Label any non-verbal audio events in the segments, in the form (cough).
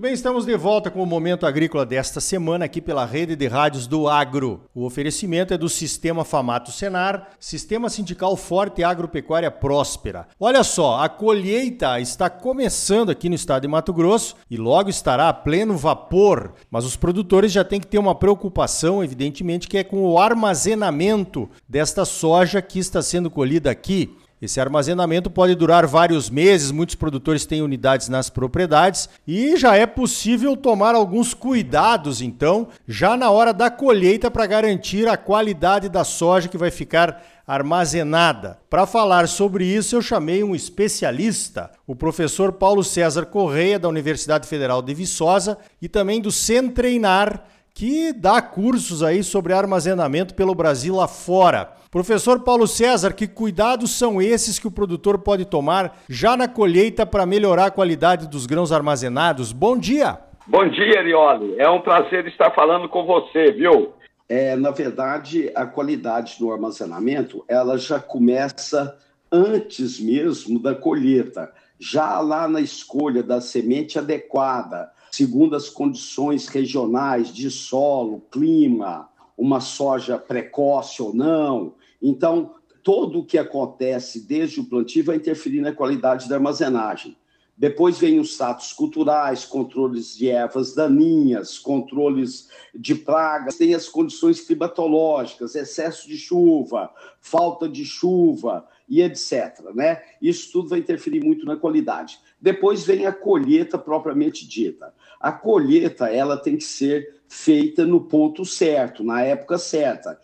Muito bem, estamos de volta com o Momento Agrícola desta semana aqui pela rede de rádios do Agro. O oferecimento é do Sistema Famato Senar, Sistema Sindical Forte Agropecuária Próspera. Olha só, a colheita está começando aqui no estado de Mato Grosso e logo estará a pleno vapor, mas os produtores já têm que ter uma preocupação, evidentemente, que é com o armazenamento desta soja que está sendo colhida aqui. Esse armazenamento pode durar vários meses, muitos produtores têm unidades nas propriedades e já é possível tomar alguns cuidados, então, já na hora da colheita para garantir a qualidade da soja que vai ficar armazenada. Para falar sobre isso, eu chamei um especialista, o professor Paulo César Correia, da Universidade Federal de Viçosa e também do Centreinar, que dá cursos aí sobre armazenamento pelo Brasil lá fora. Professor Paulo César, que cuidados são esses que o produtor pode tomar já na colheita para melhorar a qualidade dos grãos armazenados? Bom dia! Bom dia, Arioli. É um prazer estar falando com você, viu? É, na verdade, a qualidade do armazenamento ela já começa antes mesmo da colheita, já lá na escolha da semente adequada, segundo as condições regionais de solo, clima, uma soja precoce ou não, então, todo o que acontece desde o plantio vai interferir na qualidade da armazenagem. Depois vem os status culturais, controles de ervas daninhas, controles de pragas, tem as condições climatológicas, excesso de chuva, falta de chuva e etc. Né? Isso tudo vai interferir muito na qualidade. Depois vem a colheita propriamente dita. A colheita ela tem que ser feita no ponto certo, na época certa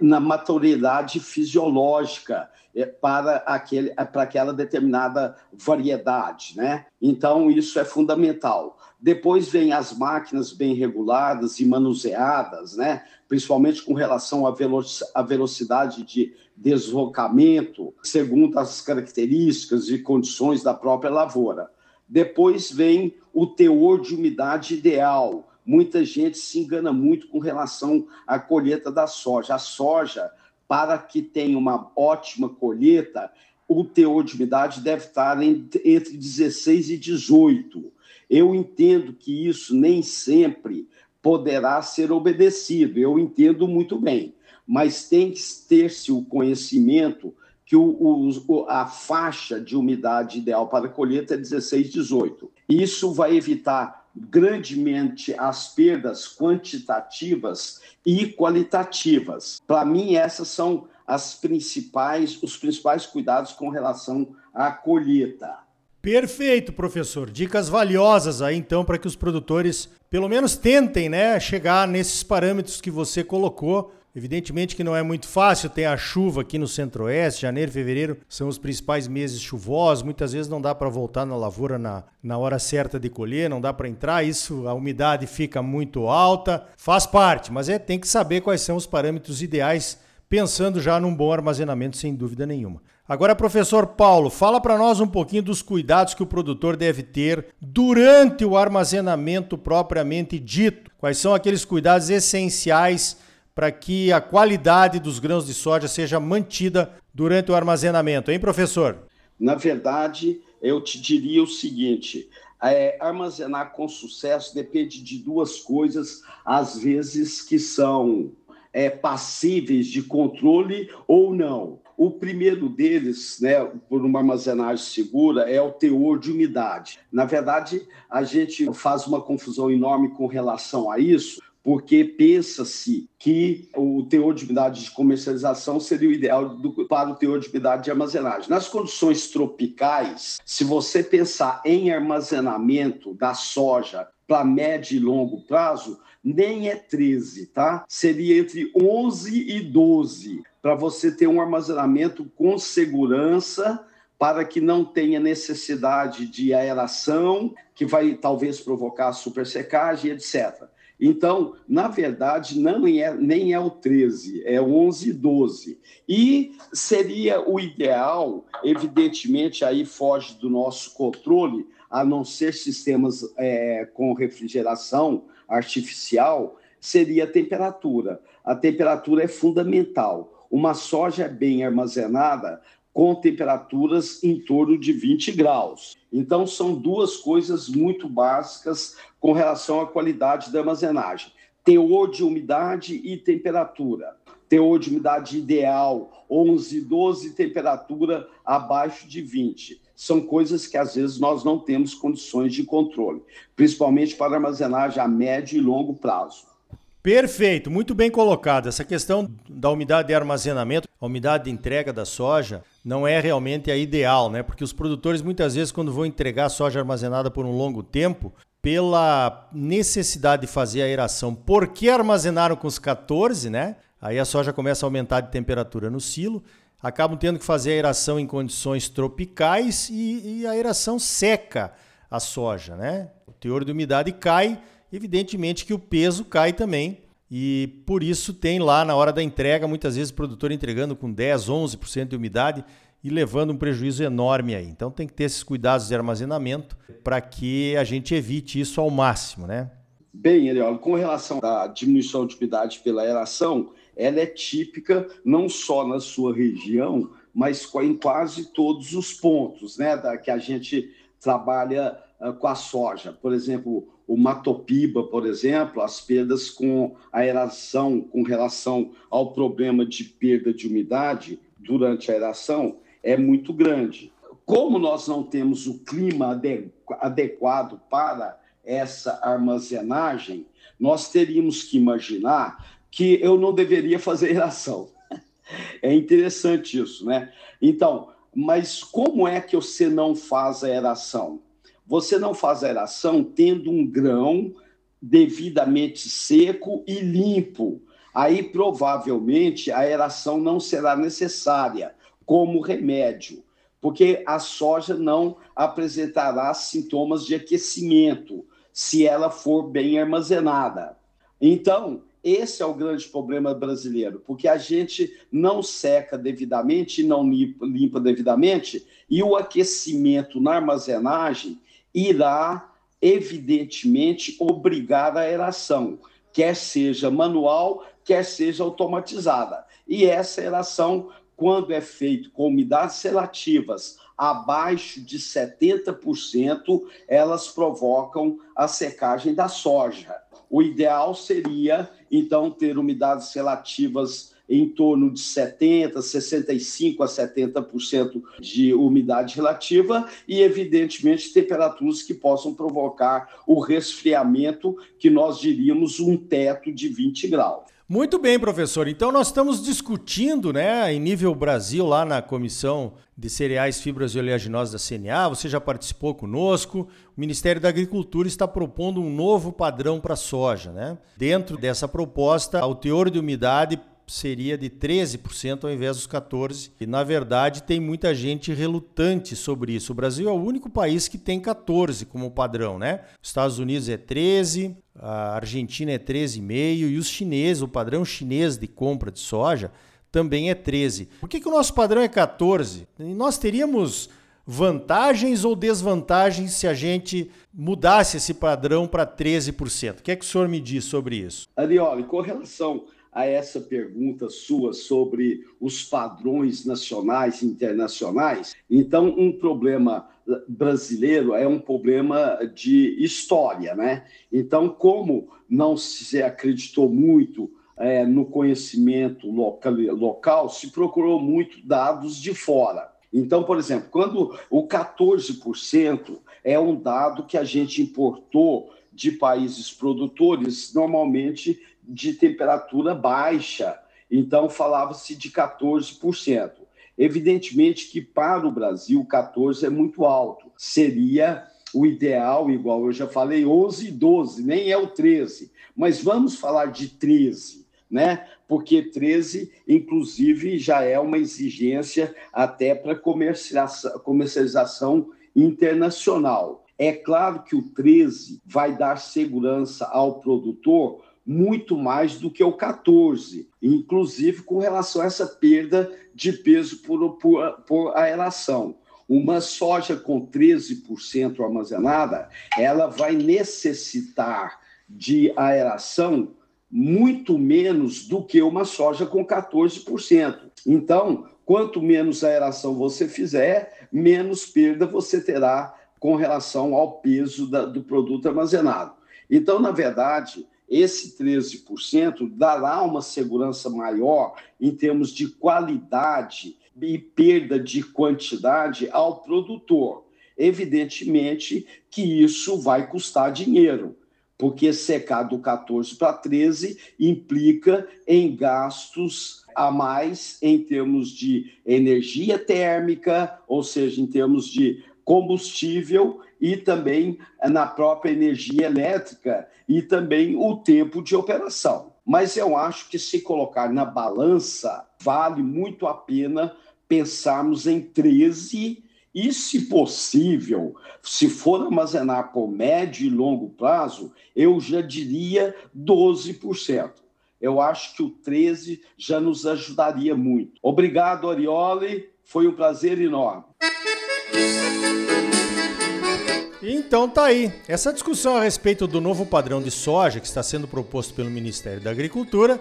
na maturidade fisiológica é, para, aquele, é, para aquela determinada variedade. Né? Então, isso é fundamental. Depois vem as máquinas bem reguladas e manuseadas, né? principalmente com relação à, velocidade de deslocamento, segundo as características e condições da própria lavoura. Depois vem o teor de umidade ideal, muita gente se engana muito com relação à colheita da soja. A soja, para que tenha uma ótima colheita, o teor de umidade deve estar entre 16 e 18. Eu entendo que isso nem sempre poderá ser obedecido, eu entendo muito bem, mas tem que ter-se o conhecimento que o, o, a faixa de umidade ideal para a colheita é 16, 18. Isso vai evitar grandemente as perdas quantitativas e qualitativas. Para mim, essas são as principais, os principais cuidados com relação à colheita. Perfeito, professor. Dicas valiosas aí então para que os produtores pelo menos tentem, né, chegar nesses parâmetros que você colocou Evidentemente que não é muito fácil, tem a chuva aqui no centro-oeste, janeiro fevereiro são os principais meses chuvosos, muitas vezes não dá para voltar na lavoura na, na hora certa de colher, não dá para entrar, isso a umidade fica muito alta, faz parte, mas é tem que saber quais são os parâmetros ideais, pensando já num bom armazenamento sem dúvida nenhuma. Agora, professor Paulo, fala para nós um pouquinho dos cuidados que o produtor deve ter durante o armazenamento propriamente dito. Quais são aqueles cuidados essenciais para que a qualidade dos grãos de soja seja mantida durante o armazenamento, hein, professor? Na verdade, eu te diria o seguinte: é, armazenar com sucesso depende de duas coisas, às vezes que são é, passíveis de controle ou não. O primeiro deles, né, por uma armazenagem segura, é o teor de umidade. Na verdade, a gente faz uma confusão enorme com relação a isso, porque pensa-se que o teor de umidade de comercialização seria o ideal do, para o teor de umidade de armazenagem. Nas condições tropicais, se você pensar em armazenamento da soja para médio e longo prazo, nem é 13, tá? Seria entre 11 e 12, para você ter um armazenamento com segurança para que não tenha necessidade de aeração, que vai talvez provocar supersecagem, etc. Então, na verdade, não é, nem é o 13, é 11 e 12. E seria o ideal, evidentemente, aí foge do nosso controle, a não ser sistemas é, com refrigeração artificial, seria a temperatura. A temperatura é fundamental. Uma soja bem armazenada com temperaturas em torno de 20 graus. Então, são duas coisas muito básicas com relação à qualidade da armazenagem: teor de umidade e temperatura. Teor de umidade ideal, 11, 12, temperatura abaixo de 20. São coisas que às vezes nós não temos condições de controle, principalmente para armazenagem a médio e longo prazo. Perfeito, muito bem colocado. Essa questão da umidade de armazenamento, a umidade de entrega da soja, não é realmente a ideal, né? Porque os produtores muitas vezes, quando vão entregar soja armazenada por um longo tempo, pela necessidade de fazer a aeração, porque armazenaram com os 14, né? Aí a soja começa a aumentar de temperatura no silo, acabam tendo que fazer a aeração em condições tropicais e, e a aeração seca a soja, né? O teor de umidade cai evidentemente que o peso cai também. E por isso tem lá na hora da entrega, muitas vezes o produtor entregando com 10, 11% de umidade e levando um prejuízo enorme aí. Então tem que ter esses cuidados de armazenamento para que a gente evite isso ao máximo, né? Bem, Ariel, com relação à diminuição de umidade pela aeração, ela é típica não só na sua região, mas em quase todos os pontos, né, da que a gente trabalha com a soja. Por exemplo, o Matopiba, por exemplo, as perdas com a aeração com relação ao problema de perda de umidade durante a aeração é muito grande. Como nós não temos o clima adequado para essa armazenagem, nós teríamos que imaginar que eu não deveria fazer (laughs) aeração. É interessante isso, né? Então, mas como é que você não faz a aeração? Você não faz aeração tendo um grão devidamente seco e limpo. Aí provavelmente a aeração não será necessária como remédio, porque a soja não apresentará sintomas de aquecimento se ela for bem armazenada. Então, esse é o grande problema brasileiro, porque a gente não seca devidamente, não limpa, limpa devidamente, e o aquecimento na armazenagem irá, evidentemente, obrigar a aeração, quer seja manual, quer seja automatizada. E essa aeração, quando é feita com umidades relativas abaixo de 70%, elas provocam a secagem da soja. O ideal seria, então, ter umidades relativas em torno de 70, 65 a 70% de umidade relativa e, evidentemente, temperaturas que possam provocar o resfriamento, que nós diríamos um teto de 20 graus. Muito bem, professor. Então nós estamos discutindo, né, em nível Brasil, lá na Comissão de Cereais, Fibras e Oleaginosas da CNA. Você já participou conosco. O Ministério da Agricultura está propondo um novo padrão para soja, né? Dentro dessa proposta, o teor de umidade seria de 13% ao invés dos 14%. E na verdade tem muita gente relutante sobre isso. O Brasil é o único país que tem 14 como padrão, né? Os Estados Unidos é 13, a Argentina é 13,5 e os chineses, o padrão chinês de compra de soja também é 13. Por que, que o nosso padrão é 14? E nós teríamos vantagens ou desvantagens se a gente mudasse esse padrão para 13%? O que é que o senhor me diz sobre isso? Arioli, com relação a essa pergunta sua sobre os padrões nacionais e internacionais. Então, um problema brasileiro é um problema de história, né? Então, como não se acreditou muito é, no conhecimento local, local, se procurou muito dados de fora. Então, por exemplo, quando o 14% é um dado que a gente importou de países produtores, normalmente de temperatura baixa. Então, falava-se de 14%. Evidentemente que para o Brasil, 14% é muito alto. Seria o ideal, igual eu já falei, 11 e 12, nem é o 13. Mas vamos falar de 13, né? Porque 13, inclusive, já é uma exigência até para comercialização, comercialização internacional. É claro que o 13 vai dar segurança ao produtor muito mais do que o 14, inclusive com relação a essa perda de peso por, por, por aeração. Uma soja com 13% armazenada, ela vai necessitar de aeração muito menos do que uma soja com 14%. Então, Quanto menos aeração você fizer, menos perda você terá com relação ao peso da, do produto armazenado. Então, na verdade, esse 13% dará uma segurança maior em termos de qualidade e perda de quantidade ao produtor. Evidentemente que isso vai custar dinheiro, porque secar do 14 para 13 implica em gastos a mais em termos de energia térmica, ou seja, em termos de combustível e também na própria energia elétrica e também o tempo de operação. Mas eu acho que se colocar na balança, vale muito a pena pensarmos em 13 e, se possível, se for armazenar por médio e longo prazo, eu já diria 12%. Eu acho que o 13 já nos ajudaria muito. Obrigado, Orioli. Foi um prazer enorme. Então tá aí. Essa discussão a respeito do novo padrão de soja que está sendo proposto pelo Ministério da Agricultura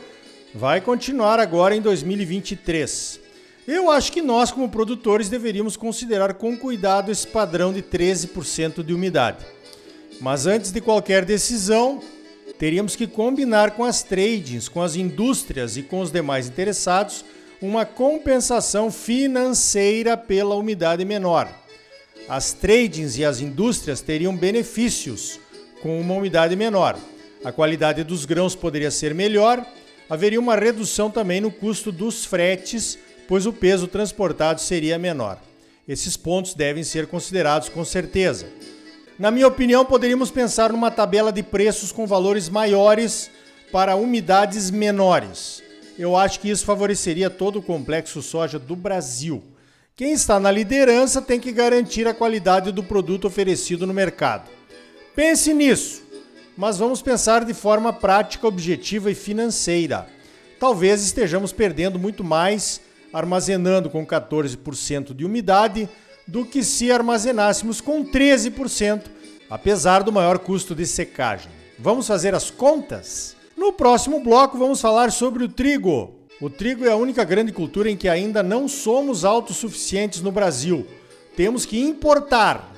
vai continuar agora em 2023. Eu acho que nós, como produtores, deveríamos considerar com cuidado esse padrão de 13% de umidade. Mas antes de qualquer decisão, teríamos que combinar com as tradings, com as indústrias e com os demais interessados uma compensação financeira pela umidade menor. As tradings e as indústrias teriam benefícios com uma umidade menor. A qualidade dos grãos poderia ser melhor, haveria uma redução também no custo dos fretes pois o peso transportado seria menor. Esses pontos devem ser considerados com certeza. Na minha opinião, poderíamos pensar numa tabela de preços com valores maiores para umidades menores. Eu acho que isso favoreceria todo o complexo soja do Brasil. Quem está na liderança tem que garantir a qualidade do produto oferecido no mercado. Pense nisso, mas vamos pensar de forma prática, objetiva e financeira. Talvez estejamos perdendo muito mais armazenando com 14% de umidade do que se armazenássemos com 13%, apesar do maior custo de secagem. Vamos fazer as contas? No próximo bloco vamos falar sobre o trigo. O trigo é a única grande cultura em que ainda não somos autossuficientes no Brasil. Temos que importar.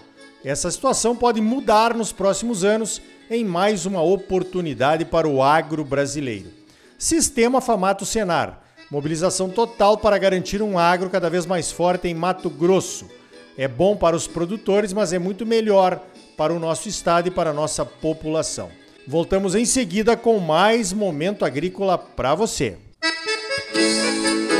Essa situação pode mudar nos próximos anos em mais uma oportunidade para o agro brasileiro. Sistema Famato Senar Mobilização total para garantir um agro cada vez mais forte em Mato Grosso. É bom para os produtores, mas é muito melhor para o nosso estado e para a nossa população. Voltamos em seguida com mais momento agrícola para você. Música